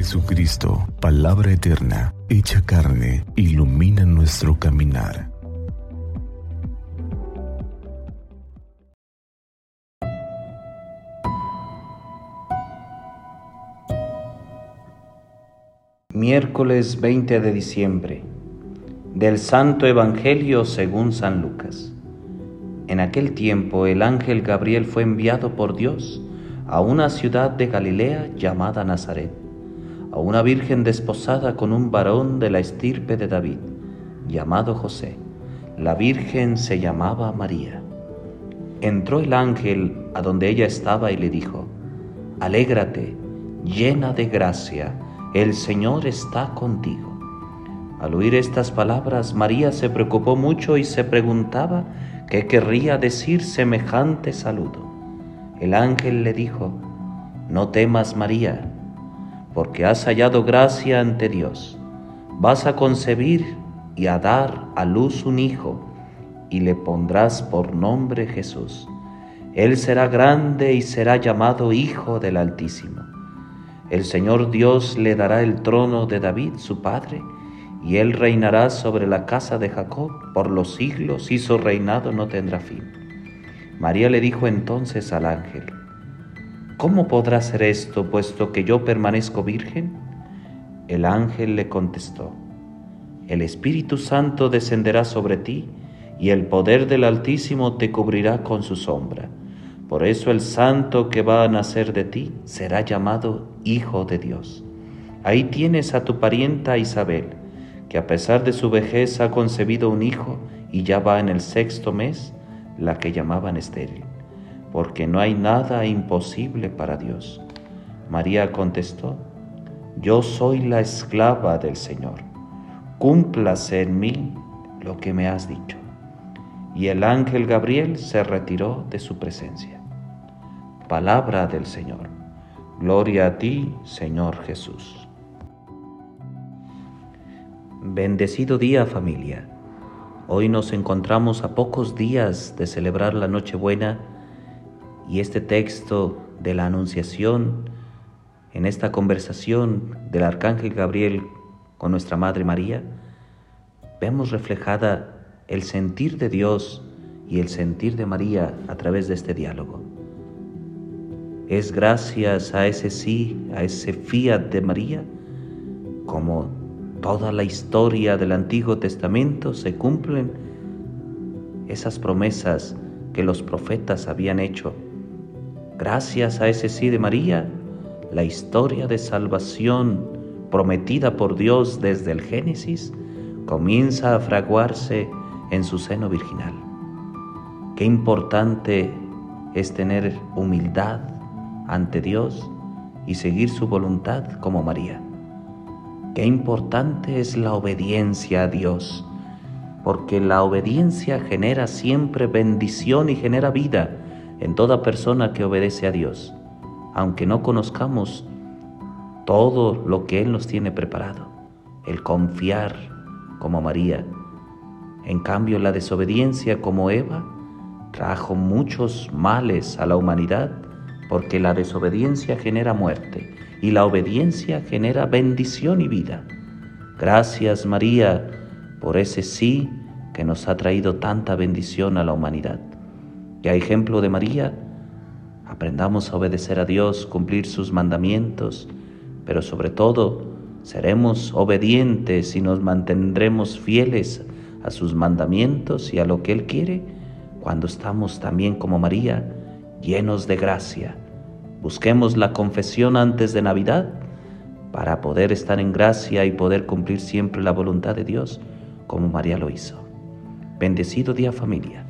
Jesucristo, palabra eterna, hecha carne, ilumina nuestro caminar. Miércoles 20 de diciembre del Santo Evangelio según San Lucas. En aquel tiempo el ángel Gabriel fue enviado por Dios a una ciudad de Galilea llamada Nazaret, a una virgen desposada con un varón de la estirpe de David, llamado José. La virgen se llamaba María. Entró el ángel a donde ella estaba y le dijo, Alégrate, llena de gracia, el Señor está contigo. Al oír estas palabras, María se preocupó mucho y se preguntaba qué querría decir semejante saludo. El ángel le dijo, no temas María, porque has hallado gracia ante Dios. Vas a concebir y a dar a luz un hijo, y le pondrás por nombre Jesús. Él será grande y será llamado Hijo del Altísimo. El Señor Dios le dará el trono de David, su padre, y él reinará sobre la casa de Jacob por los siglos y su reinado no tendrá fin. María le dijo entonces al ángel, ¿Cómo podrá ser esto puesto que yo permanezco virgen? El ángel le contestó, El Espíritu Santo descenderá sobre ti y el poder del Altísimo te cubrirá con su sombra. Por eso el santo que va a nacer de ti será llamado Hijo de Dios. Ahí tienes a tu parienta Isabel, que a pesar de su vejez ha concebido un hijo y ya va en el sexto mes la que llamaban estéril, porque no hay nada imposible para Dios. María contestó, yo soy la esclava del Señor, cúmplase en mí lo que me has dicho. Y el ángel Gabriel se retiró de su presencia. Palabra del Señor. Gloria a ti, Señor Jesús. Bendecido día familia. Hoy nos encontramos a pocos días de celebrar la Nochebuena y este texto de la Anunciación, en esta conversación del Arcángel Gabriel con nuestra Madre María, vemos reflejada el sentir de Dios y el sentir de María a través de este diálogo. Es gracias a ese sí, a ese fiat de María, como toda la historia del Antiguo Testamento se cumplen esas promesas que los profetas habían hecho. Gracias a ese sí de María, la historia de salvación prometida por Dios desde el Génesis comienza a fraguarse en su seno virginal. Qué importante es tener humildad ante Dios y seguir su voluntad como María. Qué importante es la obediencia a Dios, porque la obediencia genera siempre bendición y genera vida en toda persona que obedece a Dios, aunque no conozcamos todo lo que Él nos tiene preparado, el confiar como María. En cambio, la desobediencia como Eva trajo muchos males a la humanidad, porque la desobediencia genera muerte y la obediencia genera bendición y vida. Gracias María por ese sí que nos ha traído tanta bendición a la humanidad. Y a ejemplo de María, aprendamos a obedecer a Dios, cumplir sus mandamientos, pero sobre todo seremos obedientes y nos mantendremos fieles a sus mandamientos y a lo que Él quiere cuando estamos también como María, llenos de gracia Busquemos la confesión antes de Navidad para poder estar en gracia y poder cumplir siempre la voluntad de Dios como María lo hizo. Bendecido día familia.